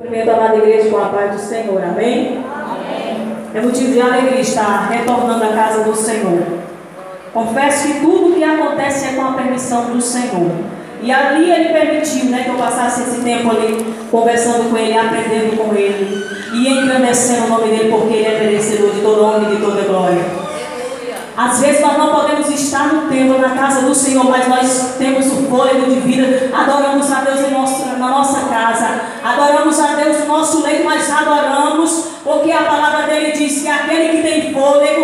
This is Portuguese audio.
Cumprimento a amada igreja com a paz do Senhor, amém? amém? É motivo de alegria estar retornando à casa do Senhor. Confesso que tudo que acontece é com a permissão do Senhor. E ali ele permitiu né, que eu passasse esse tempo ali conversando com ele, aprendendo com ele e engrandecendo o nome dele, porque ele é merecedor de todo homem e de toda glória. Às vezes nós não podemos estar casa do Senhor, mas nós temos o fôlego de vida, adoramos a Deus nosso, na nossa casa, adoramos a Deus no nosso leito, mas adoramos, porque a palavra dele diz que aquele que tem fôlego,